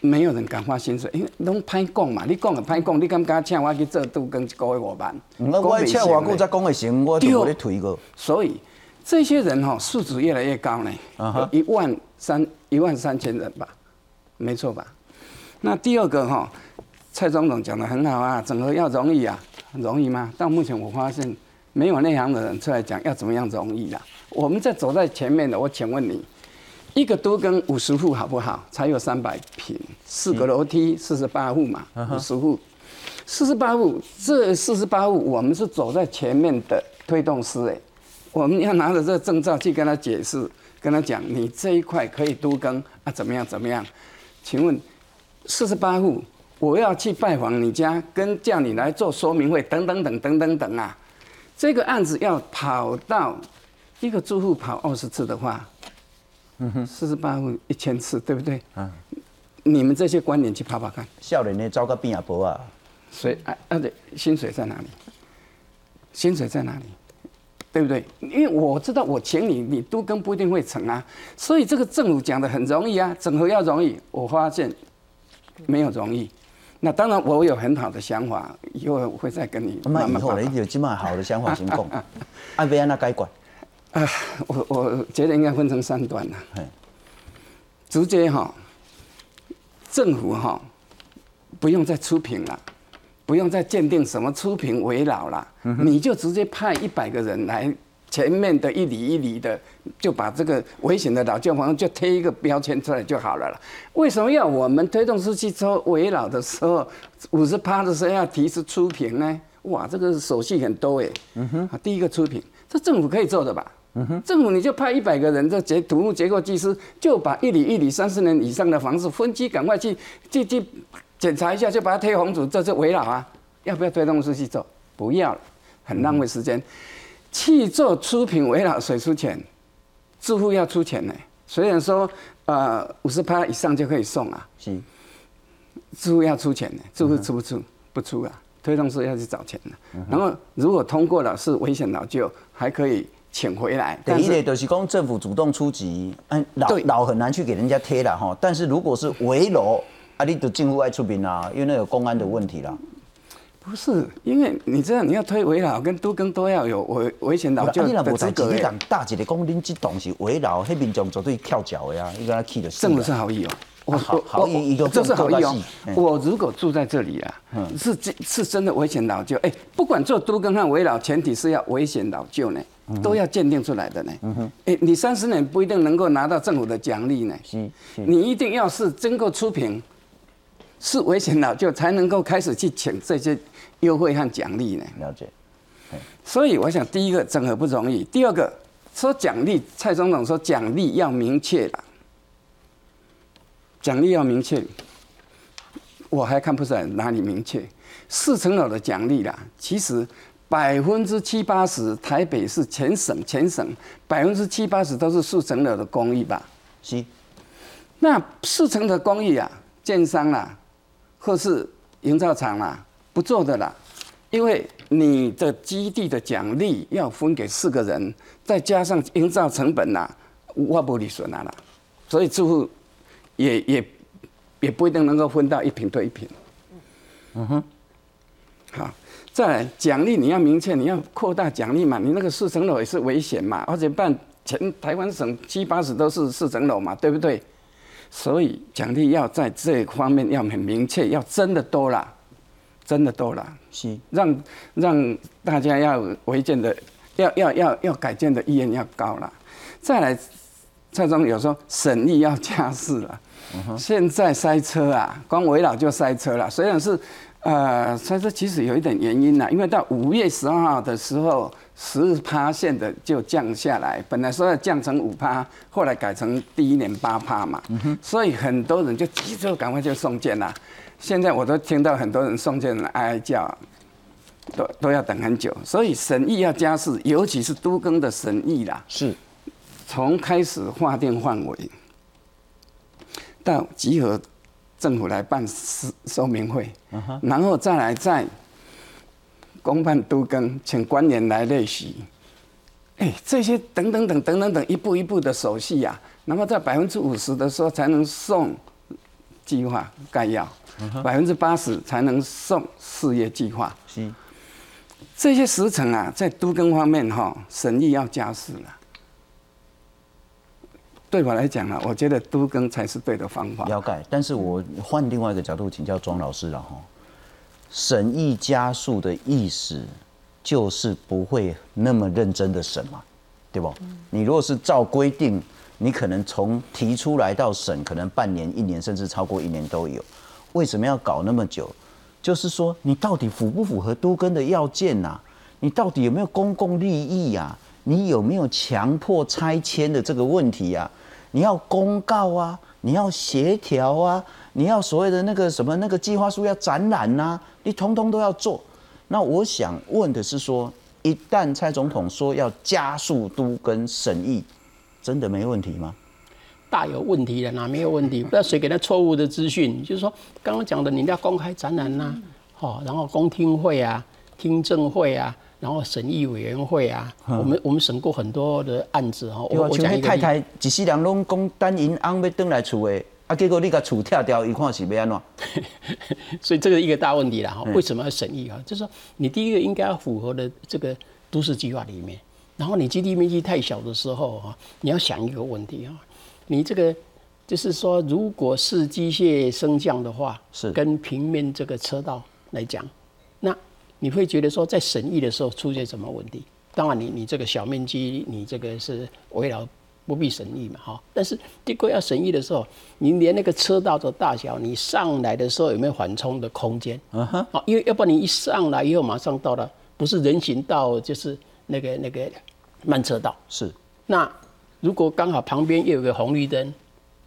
没有人敢发薪水，因为拢歹讲嘛。你讲的歹讲，你敢敢请我去做都跟一个月五万？我请我姑再讲会行，我就无咧推过。所以这些人哈素质越来越高呢，一万三一万三千人吧，没错吧？那第二个哈，蔡总统讲的很好啊，整合要容易啊，容易吗？到目前我发现。没有内行的人出来讲要怎么样容易啦？我们在走在前面的，我请问你，一个多跟五十户好不好？才有三百平，四个楼梯，四十八户嘛，五十户，四十八户，这四十八户我们是走在前面的推动师哎，我们要拿着这个证照去跟他解释，跟他讲你这一块可以多更啊，怎么样怎么样？请问四十八户，我要去拜访你家，跟叫你来做说明会，等等等等等等啊。这个案子要跑到一个住户跑二十次的话，嗯哼，四十八户一千次，对不对？啊，你们这些官员去跑跑看，笑脸的招个病啊伯啊，谁啊啊对，薪水在哪里？薪水在哪里？对不对？因为我知道我请你，你都跟不一定会成啊，所以这个政府讲的很容易啊，整合要容易，我发现没有容易。那当然，我有很好的想法，以后会再跟你慢慢说。你有这么好的想法行动，按 *laughs* 维安那该管。啊，我我觉得应该分成三段了。直接哈，政府哈，不用再出品了，不用再鉴定什么出品为老了，你就直接派一百个人来。前面的一里一里的，就把这个危险的老旧房就贴一个标签出来就好了了。为什么要我们推动出去做围老的时候，五十趴的时候要提示出品呢？哇，这个手续很多哎。嗯哼，第一个出品，这政府可以做的吧？嗯哼，政府你就派一百个人，这结土木结构技师，就把一里一里三十年以上的房子分期赶快去去去检查一下，就把它贴红纸，这是围老啊？要不要推动出去做？不要了，很浪费时间。去做出品围绕谁出钱？住户要出钱呢。虽然说，呃，五十趴以上就可以送啊。是。住户要出钱呢，住户出不出？不出啊。推动是要去找钱的。然后如果通过了是危险老旧，还可以请回来。第一类都是公政府主动出击，嗯，老老很难去给人家贴了哈。但是如果是围楼，啊，你就进户外出品啊，因为那有公安的问题了。不是，因为你知道你要推围老跟都更都要有危危险老旧的资格。你敢大姐的公恁这栋是围老，迄民众绝对跳脚的呀，你跟他气的。政府是好意哦，我好好意一个这是好意哦。我如果住在这里啊，是真是真的危险老旧。哎，不管做都更和围老，前提是要危险老旧呢，都要鉴定出来的呢。哎，你三十年不一定能够拿到政府的奖励呢。你一定要是经过出品。是危险老旧，才能够开始去请这些优惠和奖励呢。了解。所以我想，第一个整合不容易，第二个说奖励，蔡总统说奖励要明确了，奖励要明确，我还看不出来哪里明确。四层楼的奖励啦，其实百分之七八十，台北是全省全省百分之七八十都是四层楼的公寓吧？是。那四层的公寓啊，建商啦，或是营造厂啦，不做的啦，因为你的基地的奖励要分给四个人，再加上营造成本呐，我不利损啊啦，所以住户也也也不一定能够分到一平对一平。嗯哼。好，再来奖励你要明确，你要扩大奖励嘛，你那个四层楼也是危险嘛，而且办全台湾省七八十都是四层楼嘛，对不对？所以奖励要在这方面要很明确，要真的多了，真的多了，是让让大家要违建的，要要要要改建的意愿要高了。再来，蔡总有说省力要加势了，现在塞车啊，光围绕就塞车了，虽然是。呃，所以说其实有一点原因啦，因为到五月十二号的时候，十趴线的就降下来，本来说要降成五趴，后来改成第一年八趴嘛，所以很多人就急着赶快就送件啦。现在我都听到很多人送件哀哀叫，都都要等很久，所以审议要加势，尤其是都更的审议啦，是从开始划定范围到集合。政府来办说说明会，然后再来再公办都更，请官员来列席。哎，这些等等等等等等一步一步的手续呀，然后在百分之五十的时候才能送计划概要，百分之八十才能送事业计划。是这些时辰啊，在都更方面哈，审议要加速了。对我来讲呢，我觉得都更才是对的方法。要改，但是我换另外一个角度请教庄老师了哈。审议加速的意思，就是不会那么认真的审嘛，对不？你如果是照规定，你可能从提出来到审，可能半年、一年，甚至超过一年都有。为什么要搞那么久？就是说，你到底符不符合都更的要件呐？你到底有没有公共利益呀？你有没有强迫拆迁的这个问题呀？你要公告啊，你要协调啊，你要所谓的那个什么那个计划书要展览呐，你通通都要做。那我想问的是说，一旦蔡总统说要加速都跟审议，真的没问题吗？大有问题的，哪没有问题？不知道谁给他错误的资讯，就是说刚刚讲的，你要公开展览呐，好，然后公听会啊，听证会啊。然后审议委员会啊，我们我们审过很多的案子哈。我我讲一个太太一世人拢讲单银翁要登来厝的，啊，结果你甲厝拆掉，一看是要安怎？*laughs* 所以这个一个大问题了哈。为什么要审议啊？就是说，你第一个应该要符合的这个都市计划里面，然后你基地面积太小的时候啊，你要想一个问题啊，你这个就是说，如果是机械升降的话，是跟平面这个车道来讲，那。你会觉得说，在审议的时候出现什么问题？当然，你你这个小面积，你这个是围绕不必审议嘛，哈。但是结果要审议的时候，你连那个车道的大小，你上来的时候有没有缓冲的空间？嗯哼。好，因为要不然你一上来以后马上到了，不是人行道就是那个那个慢车道。是。那如果刚好旁边又有个红绿灯。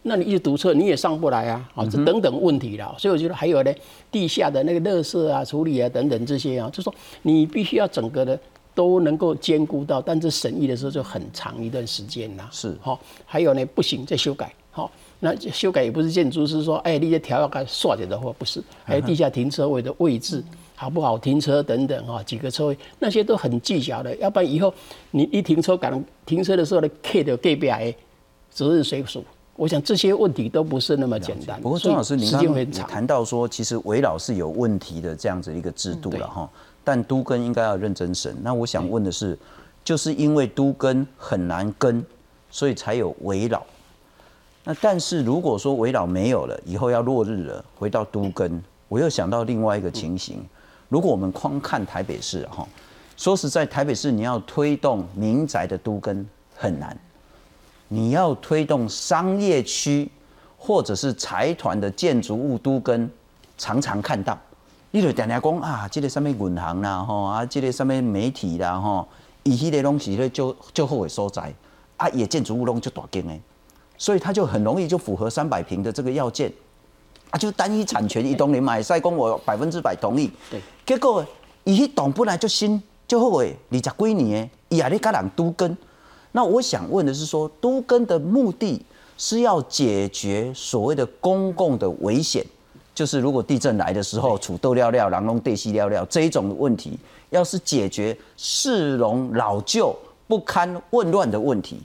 那你一直堵车，你也上不来啊！啊，这等等问题了。所以我觉得还有呢，地下的那个垃圾啊、处理啊等等这些啊，就说你必须要整个的都能够兼顾到，但是审议的时候就很长一段时间啦。是，好，还有呢，不行再修改。好，那修改也不是建筑师说，哎，你这条要改刷点的话，不是。还有地下停车位的位置好不好停车等等哈，几个车位那些都很计较的，要不然以后你一停车赶停车的时候呢，K 的 K I 责任谁属？我想这些问题都不是那么简单。不过庄老师，您刚刚谈到说，其实围绕是有问题的这样子一个制度了哈。但都跟应该要认真审。那我想问的是，就是因为都跟很难跟，所以才有围绕。那但是如果说围绕没有了，以后要落日了，回到都跟，我又想到另外一个情形。如果我们光看台北市哈，说实在，台北市你要推动民宅的都跟很难。你要推动商业区或者是财团的建筑物都跟常常看到，你就常常讲啊，这个什么银行啦，吼啊，这个什么媒体啦，吼，伊迄个东西咧就就好的所在，啊，也建筑物拢就大间诶，所以它就很容易就符合三百平的这个要件，啊，就单一产权一栋你买，塞公我百分之百同意，对，结果伊迄栋本来就新就好诶，二十几年诶，伊也咧甲人都跟。那我想问的是说，都跟的目的是要解决所谓的公共的危险，就是如果地震来的时候，土豆料料、狼龙地西料料这一种问题，要是解决市容老旧不堪混乱的问题，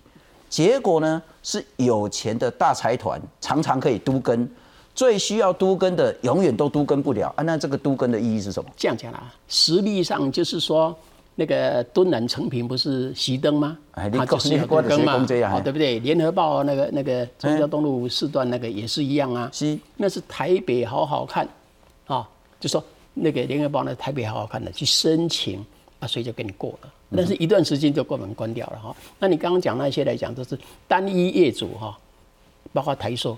结果呢是有钱的大财团常常可以都跟，最需要都跟的永远都都跟不了啊。那这个都跟的意义是什么？这样讲啊，实力上就是说。那个敦南成品不是熄灯吗？哎，你讲你关灯嘛，哦，对不对？联合报那个那个中交东路四段那个也是一样啊。是，那是台北好好看，啊，就说那个联合报那，台北好好看的去申请啊，所以就给你过了。但是一段时间就关门关掉了哈。那你刚刚讲那些来讲，都是单一业主哈，包括台塑、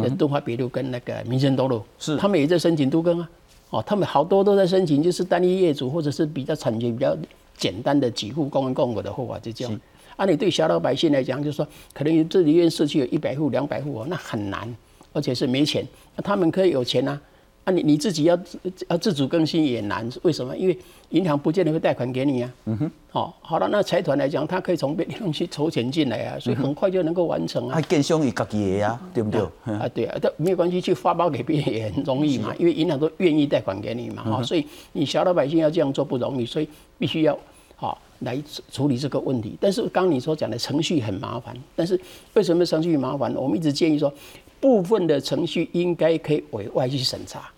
跟东华北路跟那个民生东路，是他们也在申请都更啊。哦，他们好多都在申请，就是单一业主或者是比较产权比较简单的几户公共共有的户啊，就这样。啊，你对小老百姓来讲，就是说，可能这里院社区有一百户、两百户哦，那很难，而且是没钱。那他们可以有钱啊。啊，你你自己要要自主更新也难，为什么？因为银行不见得会贷款给你啊。嗯哼。好，好了，那财团来讲，他可以从别的东西筹钱进来啊，所以很快就能够完成啊。还更相于自己的呀，对不对？啊，对啊，但没有关系，去发包给别人也很容易嘛，因为银行都愿意贷款给你嘛。哈，所以你小老百姓要这样做不容易，所以必须要好来处理这个问题。但是刚你所讲的程序很麻烦，但是为什么程序麻烦？我们一直建议说，部分的程序应该可以委外去审查。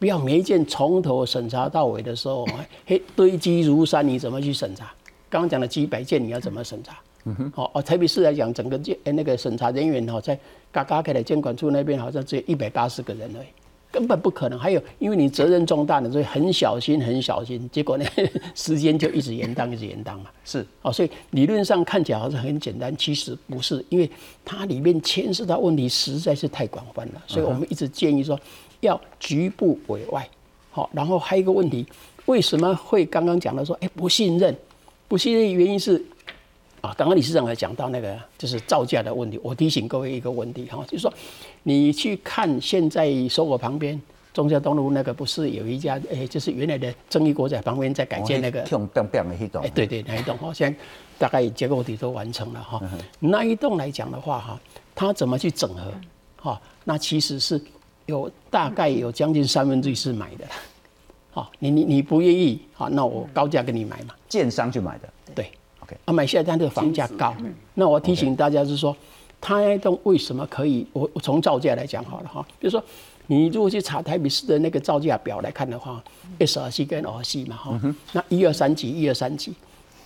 不要每一件从头审查到尾的时候，嘿堆积如山，你怎么去审查？刚刚讲的几百件，你要怎么审查？嗯哼，哦哦，台北市来讲，整个监那个审查人员哈，在嘎嘎开的监管处那边，好像只有一百八十个人而已，根本不可能。还有，因为你责任重大的，所以很小心，很小心，结果呢，*laughs* 时间就一直延宕，一直延宕嘛。是哦，所以理论上看起来好像很简单，其实不是，因为它里面牵涉到问题实在是太广泛了，所以我们一直建议说。要局部委外，好，然后还有一个问题，为什么会刚刚讲的说，哎，不信任？不信任原因是，啊，刚刚李市长还讲到那个就是造价的问题。我提醒各位一个问题哈，就是说，你去看现在收我旁边中交东路那个不是有一家，哎，就是原来的正义国仔旁边在改建那个，哎，对对，那一栋哈，现在大概结构体都完成了哈。那一栋来讲的话哈，它怎么去整合？哈，那其实是。有大概有将近三分之一是买的，好，你你你不愿意，好，那我高价给你买嘛。建商去买的，对，OK。啊，买下来，但这个房价高，那我提醒大家是说，他那栋为什么可以？我我从造价来讲好了哈，比如说你如果去查台北市的那个造价表来看的话，S R C 跟 R C 嘛哈，那一二三级，一二三级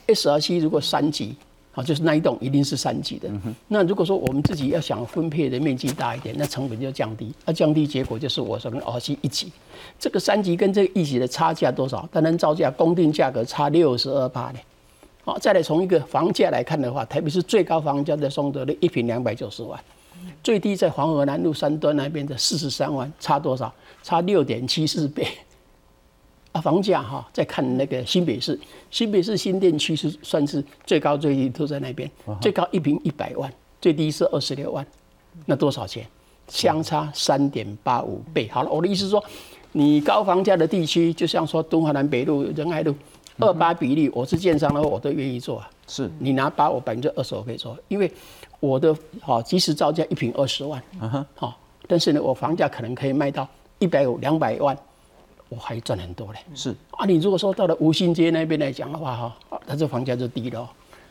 ，S R C 如果三级。好，就是那一栋一定是三级的。那如果说我们自己要想分配的面积大一点，那成本就降低。那降低结果就是我说跟二期一级，这个三级跟这个一级的差价多少？单单造价公定价格差六十二趴呢。好，再来从一个房价来看的话，特别是最高房价在松德的一平两百九十万，最低在黄河南路三端那边的四十三万，差多少？差六点七四倍。啊，房价哈，再看那个新北市，新北市新店区是算是最高最低都在那边，最高一平一百万，最低是二十六万，那多少钱？相差三点八五倍。好了，我的意思是说，你高房价的地区，就像说东华南北路、仁爱路，二八比例，我是建商的话，我都愿意做啊。是你拿八，我百分之二十我可以做，因为我的好，即使造价一平二十万，好，但是呢，我房价可能可以卖到一百五、两百万。我还赚很多嘞，是啊，你如果说到了吴兴街那边来讲的话，哈，它这房价就低了，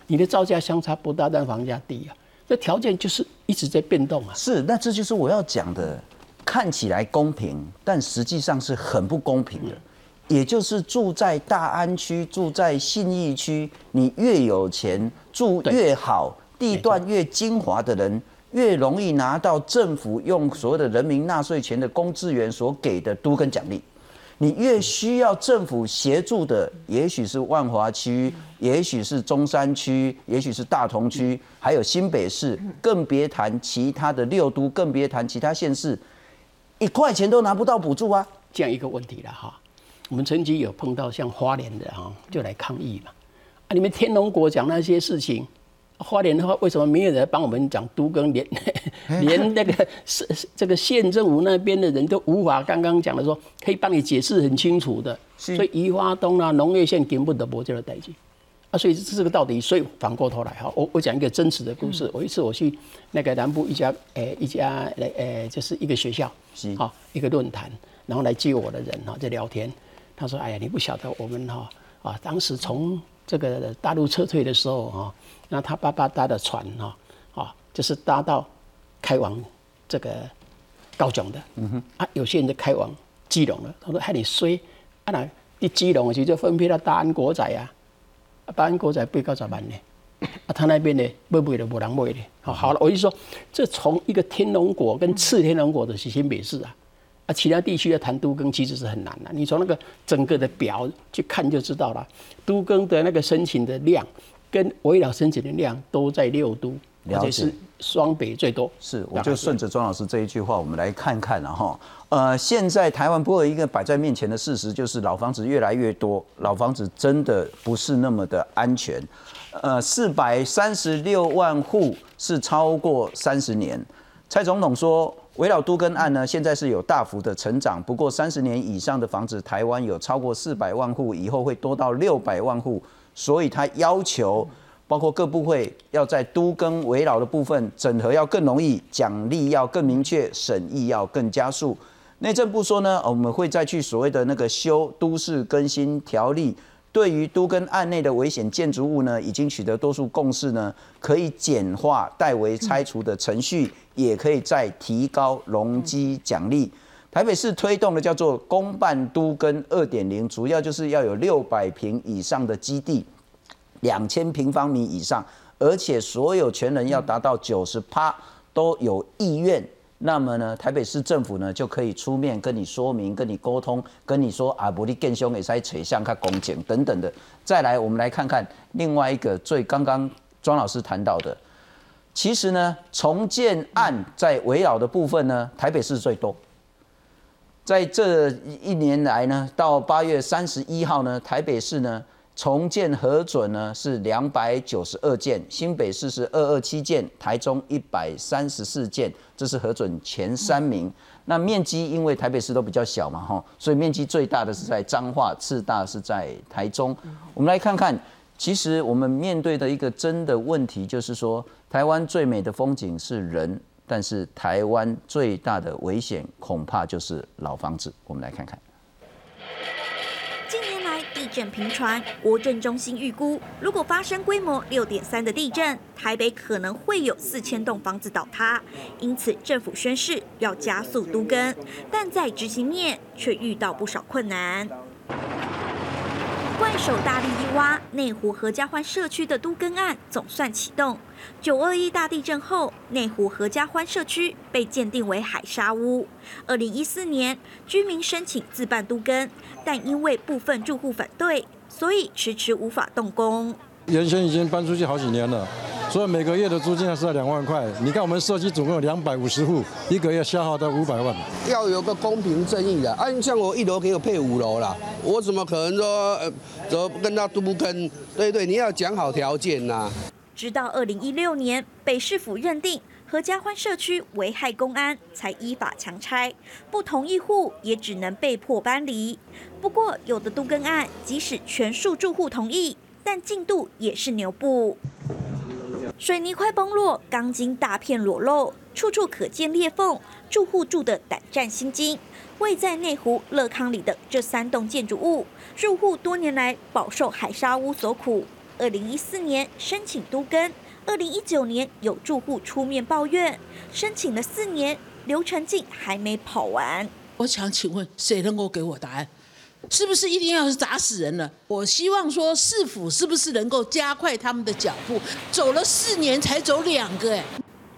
你的造价相差不大，但房价低啊，这条件就是一直在变动啊。是，那这就是我要讲的，看起来公平，但实际上是很不公平的。也就是住在大安区、住在信义区，你越有钱，住越好，地段越精华的人，越容易拿到政府用所谓的人民纳税钱的公资源所给的都跟奖励。你越需要政府协助的，也许是万华区，也许是中山区，也许是大同区，还有新北市，更别谈其他的六都，更别谈其他县市，一块钱都拿不到补助啊！这样一个问题了哈。我们曾经有碰到像花莲的哈，就来抗议嘛。啊，你们天龙国讲那些事情，花莲的话为什么没有人帮我们讲都更连 *laughs* 连那个是这个县政府那边的人都无法刚刚讲的说可以帮你解释很清楚的。所以宜花东啊，农业县根本都不这个代际啊，所以这是个到底。所以反过头来哈，我我讲一个真实的故事。我一次我去那个南部一家诶一家诶就是一个学校，好一个论坛，然后来接我的人哈在聊天。他说：“哎呀，你不晓得我们哈啊，当时从这个大陆撤退的时候哈，那他爸爸搭的船哈啊，就是搭到开往这个高雄的。嗯哼啊，有些人就开往基隆了。他说：‘害你衰啊！那你基隆其实就分配到大安国仔啊，大安国仔被告咋办呢？啊，他那边呢，不不的不让卖的。好，好了，我就说，这从一个天龙国跟次天龙国的是新北市啊。”啊，其他地区要谈都更其实是很难的。你从那个整个的表去看就知道了，都更的那个申请的量跟围绕申请的量都在六都，而且是双北最多。是，我就顺着庄老师这一句话，我们来看看了哈。呃，现在台湾不过一个摆在面前的事实，就是老房子越来越多，老房子真的不是那么的安全。呃，四百三十六万户是超过三十年。蔡总统说。围绕都更案呢，现在是有大幅的成长。不过三十年以上的房子，台湾有超过四百万户，以后会多到六百万户。所以他要求，包括各部会要在都更围绕的部分整合要更容易，奖励要更明确，审议要更加速。内政部说呢，我们会再去所谓的那个修都市更新条例。对于都跟案内的危险建筑物呢，已经取得多数共识呢，可以简化代为拆除的程序，也可以再提高容积奖励。台北市推动的叫做公办都跟二点零，主要就是要有六百平以上的基地，两千平方米以上，而且所有权人要达到九十趴都有意愿。那么呢，台北市政府呢就可以出面跟你说明、跟你沟通、跟你说啊，不利更凶也在垂向看公检等等的。再来，我们来看看另外一个最刚刚庄老师谈到的，其实呢，重建案在围绕的部分呢，台北市最多。在这一年来呢，到八月三十一号呢，台北市呢。重建核准呢是两百九十二件，新北市是二二七件，台中一百三十四件，这是核准前三名。那面积因为台北市都比较小嘛，哈，所以面积最大的是在彰化，次大是在台中。我们来看看，其实我们面对的一个真的问题就是说，台湾最美的风景是人，但是台湾最大的危险恐怕就是老房子。我们来看看。近年来地震频传，国震中心预估，如果发生规模六点三的地震，台北可能会有四千栋房子倒塌。因此，政府宣誓要加速都更，但在执行面却遇到不少困难。怪手大力一挖，内湖合家欢社区的都更案总算启动。九二一大地震后，内湖合家欢社区被鉴定为海沙屋。二零一四年，居民申请自办都更，但因为部分住户反对，所以迟迟无法动工。原先已经搬出去好几年了。所以每个月的租金还是要两万块。你看我们社区总共有两百五十户，一个月消耗到五百万。要有个公平正义的，按像我一楼给我配五楼啦，我怎么可能说呃，怎么跟他都不跟？对对，你要讲好条件呐。直到二零一六年，北市府认定合家欢社区危害公安，才依法强拆，不同意户也只能被迫搬离。不过，有的都更案，即使全数住户同意，但进度也是牛步。水泥块崩落，钢筋大片裸露，处处可见裂缝，住户住得胆战心惊。位在内湖乐康里的这三栋建筑物，住户多年来饱受海沙屋所苦。二零一四年申请都更，二零一九年有住户出面抱怨，申请了四年，流程竟还没跑完。我想请问，谁能够给我答案？是不是一定要是砸死人了？我希望说市府是不是能够加快他们的脚步？走了四年才走两个，哎，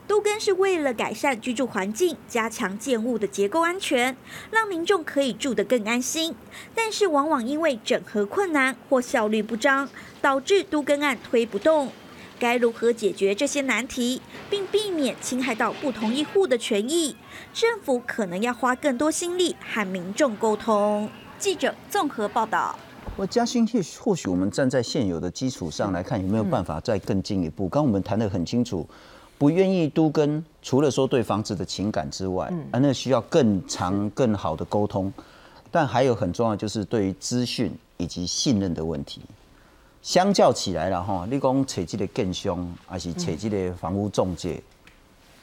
都更是为了改善居住环境，加强建物的结构安全，让民众可以住得更安心。但是往往因为整合困难或效率不彰，导致都更案推不动。该如何解决这些难题，并避免侵害到不同意户的权益？政府可能要花更多心力和民众沟通。记者综合报道。我嘉兴，或许我们站在现有的基础上来看，有没有办法再更进一步？刚我们谈得很清楚，不愿意都跟，除了说对房子的情感之外，啊，那需要更长、更好的沟通。但还有很重要，就是对于资讯以及信任的问题。相较起来了哈，你讲扯这个更凶，还是扯这个房屋中介，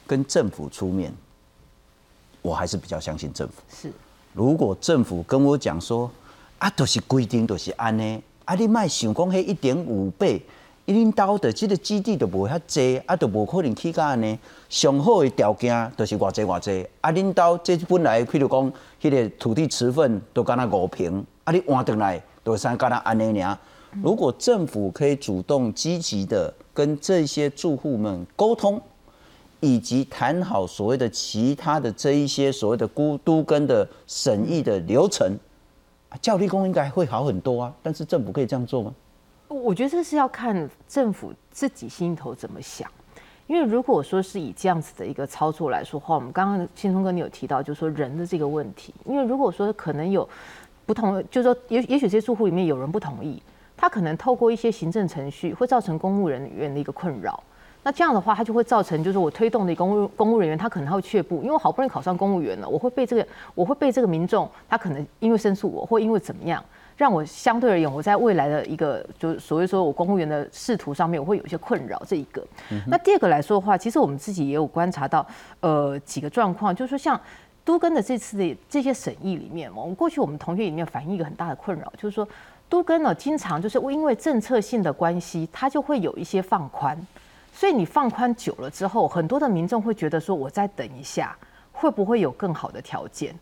跟政府出面，我还是比较相信政府。是，如果政府跟我讲说，啊，都是规定，都是安尼，啊，你卖想讲迄一点五倍，领导的这个基地都无遐济，啊，都无可能起价安尼。上好的条件都是偌济偌济，啊，领导这本来譬如讲，迄个土地持份都敢若五平，啊，你换转来都是敢若安尼尔。如果政府可以主动积极的跟这些住户们沟通，以及谈好所谓的其他的这一些所谓的孤都跟的审议的流程。啊教育工应该会好很多啊，但是政府可以这样做吗？我觉得这是要看政府自己心头怎么想。因为如果说是以这样子的一个操作来说话，我们刚刚新松哥你有提到，就是说人的这个问题。因为如果说可能有不同，就是说也也许这些住户里面有人不同意，他可能透过一些行政程序会造成公务人员的一个困扰。那这样的话，它就会造成，就是我推动的公务公务人员，他可能他会却步，因为我好不容易考上公务员了，我会被这个，我会被这个民众，他可能因为申诉我，或因为怎么样，让我相对而言，我在未来的一个，就是所谓说我公务员的仕途上面，我会有一些困扰。这一个，那第二个来说的话，其实我们自己也有观察到，呃，几个状况，就是说像都跟的这次的这些审议里面，我们过去我们同学里面反映一个很大的困扰，就是说都跟呢，经常就是因为政策性的关系，它就会有一些放宽。所以你放宽久了之后，很多的民众会觉得说，我再等一下，会不会有更好的条件？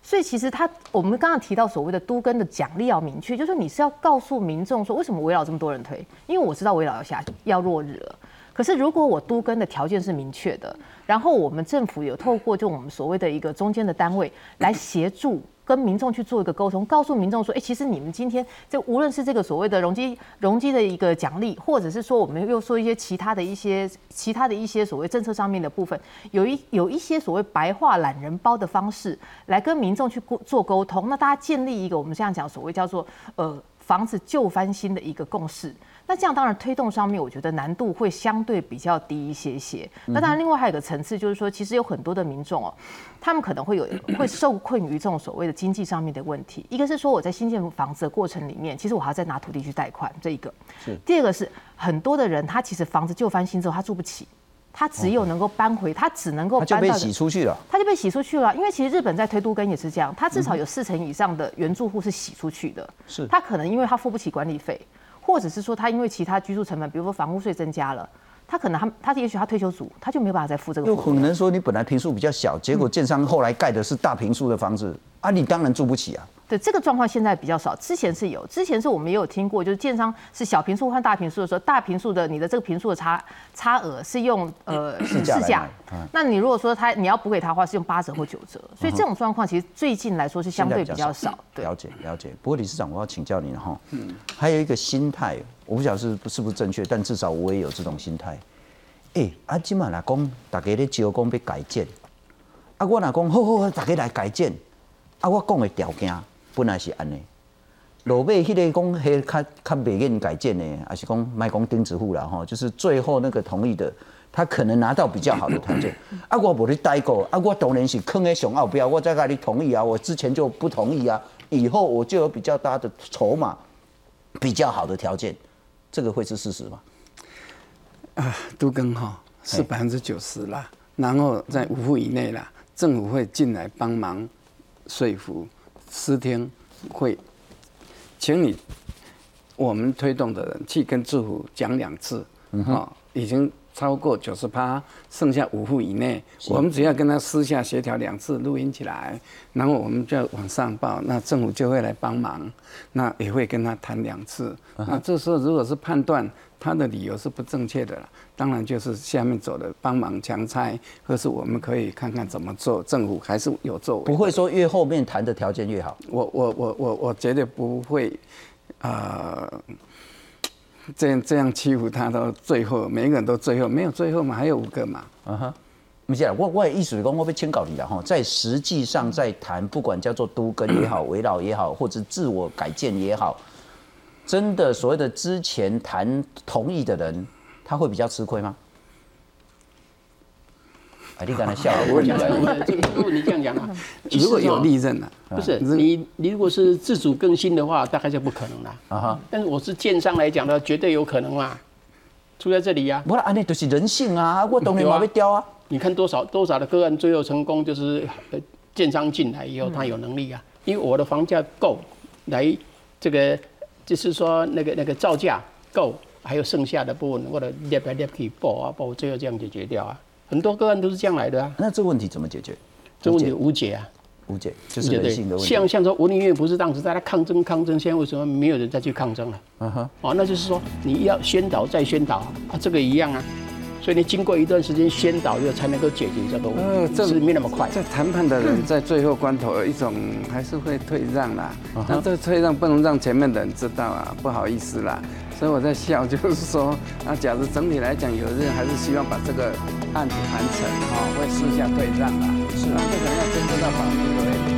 所以其实他，我们刚刚提到所谓的都根的奖励要明确，就是你是要告诉民众说，为什么围绕这么多人推？因为我知道围绕要下要落日了。可是如果我都根的条件是明确的，然后我们政府有透过就我们所谓的一个中间的单位来协助。跟民众去做一个沟通，告诉民众说，哎，其实你们今天这无论是这个所谓的容积容积的一个奖励，或者是说我们又说一些其他的一些其他的一些所谓政策上面的部分，有一有一些所谓白话懒人包的方式来跟民众去做沟通，那大家建立一个我们这样讲所谓叫做呃房子旧翻新的一个共识。那这样当然推动上面，我觉得难度会相对比较低一些些。那当然，另外还有一个层次，就是说，其实有很多的民众哦，他们可能会有会受困于这种所谓的经济上面的问题。一个是说我在新建房子的过程里面，其实我还要再拿土地去贷款，这一个。是。第二个是很多的人，他其实房子旧翻新之后，他住不起，他只有能够搬回，他只能够搬到。就被洗出去了。他就被洗出去了，因为其实日本在推都根也是这样，他至少有四成以上的原住户是洗出去的。是。他可能因为他付不起管理费。或者是说他因为其他居住成本，比如说房屋税增加了，他可能他他也许他退休族，他就没有办法再付这个。有可能说你本来平数比较小，结果建商后来盖的是大平数的房子啊，你当然住不起啊。对这个状况现在比较少，之前是有，之前是我们也有听过，就是建商是小平数换大平数的时候，大平数的你的这个平数的差差额是用呃市价，那你如果说他你要补给他的话，是用八折或九折，所以这种状况其实最近来说是相对比较少。了解了解，不过理事长我要请教你哈，嗯，还有一个心态，我不晓得是不是不是正确，但至少我也有这种心态。哎，啊，今嘛来讲，大家咧招工要改建，啊，我若讲好好好，大家来改建，啊，我讲的条件。本来是安尼，落尾迄个讲迄较较袂愿改建的，还是讲卖讲钉子户啦吼，就是最后那个同意的，他可能拿到比较好的条件。*laughs* 啊，我无你待过，啊，我当然是坑在上奥标，我再甲你同意啊，我之前就不同意啊，以后我就有比较大的筹码，比较好的条件，这个会是事实吗？啊，都更哈是百分之九十啦，然后在五户以内啦，政府会进来帮忙说服。私听会，请你我们推动的人去跟政府讲两次，啊，已经超过九十八，剩下五户以内，我们只要跟他私下协调两次，录音起来，然后我们就往上报，那政府就会来帮忙，那也会跟他谈两次，那这时候如果是判断。他的理由是不正确的了，当然就是下面走的帮忙强拆，或是我们可以看看怎么做，政府还是有作为。不会说越后面谈的条件越好。我我我我我绝对不会，呃，这样这样欺负他到最后，每一个人都最后，没有最后嘛，还有五个嘛。啊哈，不是啊，我我的意思是讲，我被签稿你了哈，在实际上在谈，不管叫做都跟也好，围绕也好，或者自我改建也好，真的所谓的之前谈同意的人，他会比较吃亏吗？啊，你刚才笑了，我问你了，这个问题 *laughs* 这样讲啊，*laughs* 如果有利润呢？不是你，你如果是自主更新的话，大概就不可能了啊哈。但是我是建商来讲的，绝对有可能嘛，出在这里呀。不然，安尼就是人性啊，我当然嘛要雕啊。*laughs* 你看多少多少的个案最后成功，就是呃建商进来以后，他有能力啊，因为我的房价够，来这个就是说那个那个造价够，还有剩下的部分，我的列来列去报啊报，最后这样解决掉啊。很多个案都是这样来的啊。那这个问题怎么解决？这问题无解啊。无解，就是人性的问题。像像说文林院不是当时在他抗争抗争，现在为什么没有人再去抗争了？*laughs* 嗯哼，哦，那就是说你要宣导再宣导啊，这个一样啊。所以你经过一段时间宣导，以后才能够解决这个问题，这是没那么快。在谈判的人在最后关头，一种还是会退让啦。*laughs* 那这退让不能让前面的人知道啊，不好意思啦。所以我在笑，就是说，那，假如整体来讲，有的人还是希望把这个案子谈成，哈，会私下对账吧。是啊，这个要牵扯到法律的。